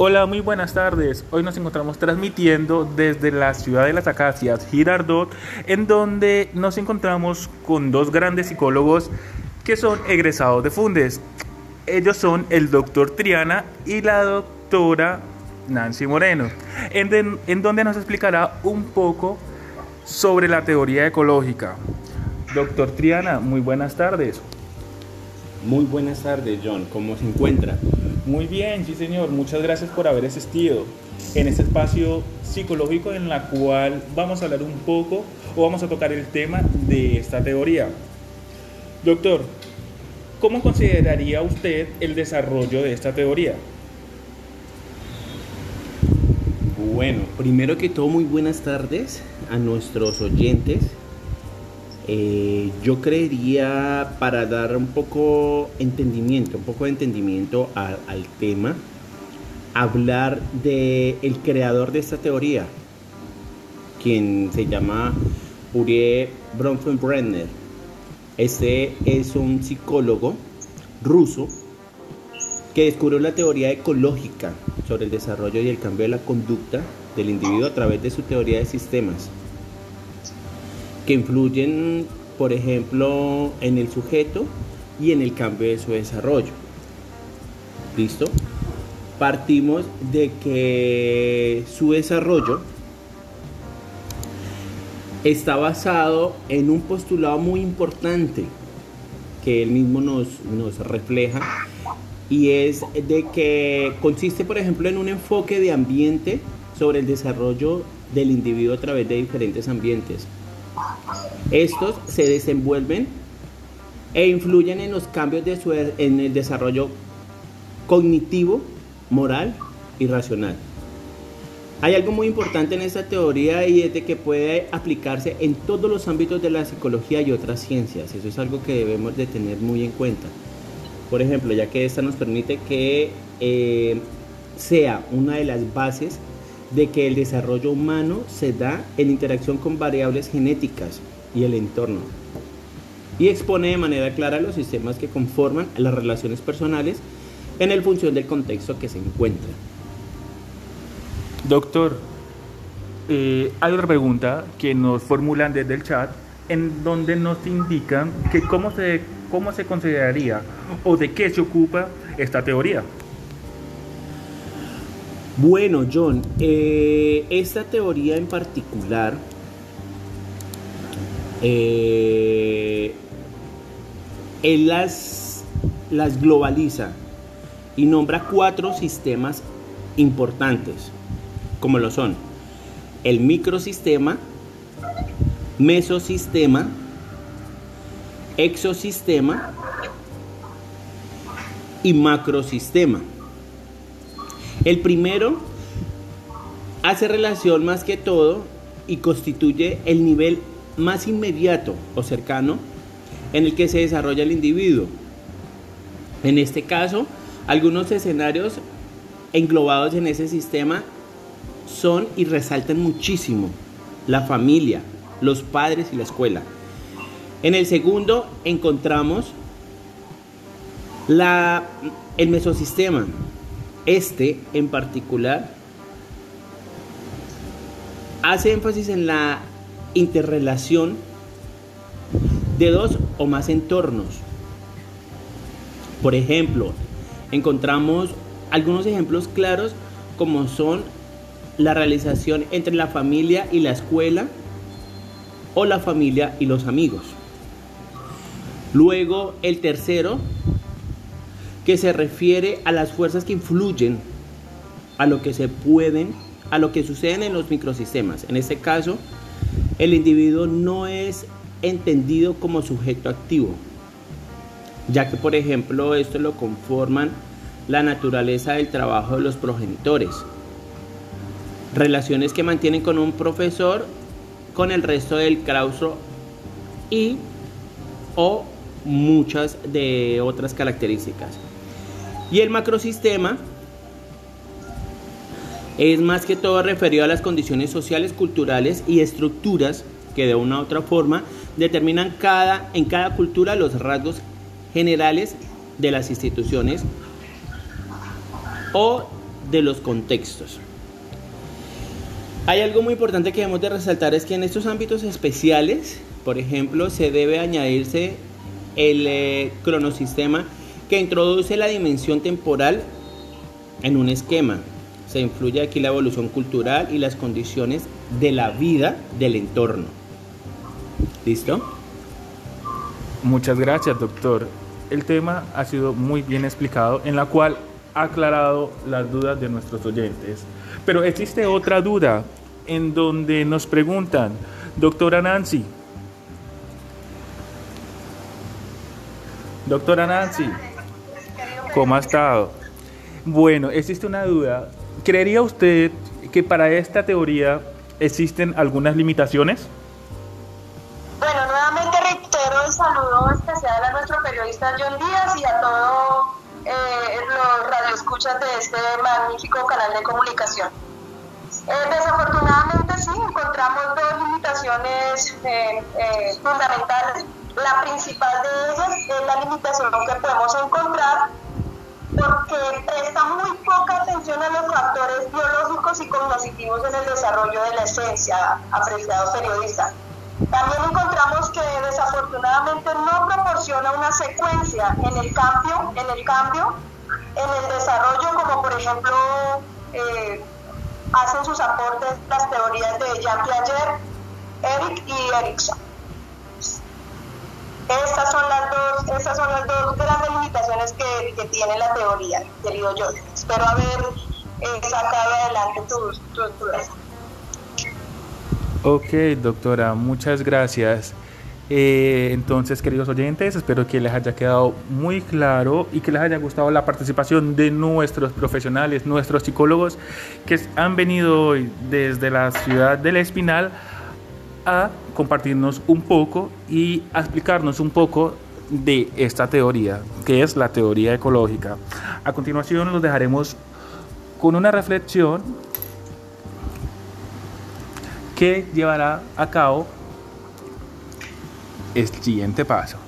Hola, muy buenas tardes. Hoy nos encontramos transmitiendo desde la ciudad de las Acacias, Girardot, en donde nos encontramos con dos grandes psicólogos que son egresados de Fundes. Ellos son el doctor Triana y la doctora Nancy Moreno, en, en donde nos explicará un poco sobre la teoría ecológica. Doctor Triana, muy buenas tardes. Muy buenas tardes, John. ¿Cómo se encuentra? Muy bien, sí señor. Muchas gracias por haber asistido en este espacio psicológico en la cual vamos a hablar un poco o vamos a tocar el tema de esta teoría. Doctor, ¿cómo consideraría usted el desarrollo de esta teoría? Bueno, primero que todo, muy buenas tardes a nuestros oyentes eh, yo creería, para dar un poco entendimiento, un poco de entendimiento al tema, hablar de el creador de esta teoría, quien se llama Urie Bronfenbrenner. Este es un psicólogo ruso que descubrió la teoría ecológica sobre el desarrollo y el cambio de la conducta del individuo a través de su teoría de sistemas que influyen, por ejemplo, en el sujeto y en el cambio de su desarrollo. ¿Listo? Partimos de que su desarrollo está basado en un postulado muy importante que él mismo nos, refleja y es de que consiste, por ejemplo, en un enfoque de ambiente sobre el desarrollo del individuo a través de diferentes ambientes. Estos se desenvuelven e influyen en los cambios de su, en el desarrollo cognitivo, moral y racional. Hay algo muy importante en esta teoría y es de que puede aplicarse en todos los ámbitos de la psicología y otras ciencias. Eso es algo que debemos de tener muy en cuenta. Por ejemplo, ya que esta nos permite que eh, sea una de las bases de que el desarrollo humano se da en interacción con variables genéticas y el entorno y expone de manera clara los sistemas que conforman las relaciones personales en el función del contexto que se encuentra. Doctor, eh, hay otra pregunta que nos formulan desde el chat en donde nos indican que cómo se, cómo se consideraría o de qué se ocupa esta teoría. Bueno, John, eh, esta teoría en particular eh, él las, las globaliza y nombra cuatro sistemas importantes, como lo son el microsistema, mesosistema, exosistema y macrosistema. El primero hace relación más que todo y constituye el nivel más inmediato o cercano en el que se desarrolla el individuo. En este caso, algunos escenarios englobados en ese sistema son y resaltan muchísimo la familia, los padres y la escuela. En el segundo encontramos el mesosistema, este en particular hace énfasis en la interrelación de dos o más entornos. Por ejemplo, encontramos algunos ejemplos claros como son la realización entre la familia y la escuela o la familia y los amigos. Luego, el tercero que se refiere a las fuerzas que influyen a lo que se pueden, a lo que suceden en los microsistemas. En este caso, el individuo no es entendido como sujeto activo, ya que por ejemplo esto lo conforman la naturaleza del trabajo de los progenitores, relaciones que mantienen con un profesor, con el resto del claustro y o muchas de otras características. Y el macrosistema es más que todo referido a las condiciones sociales, culturales y estructuras que de una u otra forma determinan cada, en cada cultura los rasgos generales de las instituciones o de los contextos. Hay algo muy importante que debemos de resaltar es que en estos ámbitos especiales, por ejemplo, se debe añadirse el eh, cronosistema que introduce la dimensión temporal en un esquema. Se influye aquí la evolución cultural y las condiciones de la vida del entorno. ¿Listo? Muchas gracias, doctor. El tema ha sido muy bien explicado, en la cual ha aclarado las dudas de nuestros oyentes. Pero existe otra duda en donde nos preguntan, doctora Nancy, doctora Nancy, ¿cómo ha estado? Bueno, existe una duda. ¿Creería usted que para esta teoría existen algunas limitaciones? Bueno, nuevamente reitero el saludo especial a nuestro periodista John Díaz y a todos eh, los radioescuchas de este magnífico canal de comunicación. Eh, desafortunadamente sí, encontramos dos limitaciones eh, fundamentales. La principal de ellas es la limitación que podemos encontrar porque presta muy poca atención a los factores biológicos y cognitivos en el desarrollo de la esencia, apreciados periodistas. También encontramos que desafortunadamente no proporciona una secuencia en el cambio, en el cambio, en el desarrollo, como por ejemplo eh, hacen sus aportes las teorías de Jean Piaget, Eric y Erickson. Estas son las dos, estas son las dos grandes limitaciones que, tiene la teoría, querido yo. Espero haber eh, sacado adelante tus dudas. Ok, doctora, muchas gracias. Eh, entonces, queridos oyentes, espero que les haya quedado muy claro y que les haya gustado la participación de nuestros profesionales, nuestros psicólogos que han venido hoy desde la ciudad del Espinal a compartirnos un poco y a explicarnos un poco de esta teoría, que es la teoría ecológica. A continuación los dejaremos con una reflexión que llevará a cabo el siguiente paso.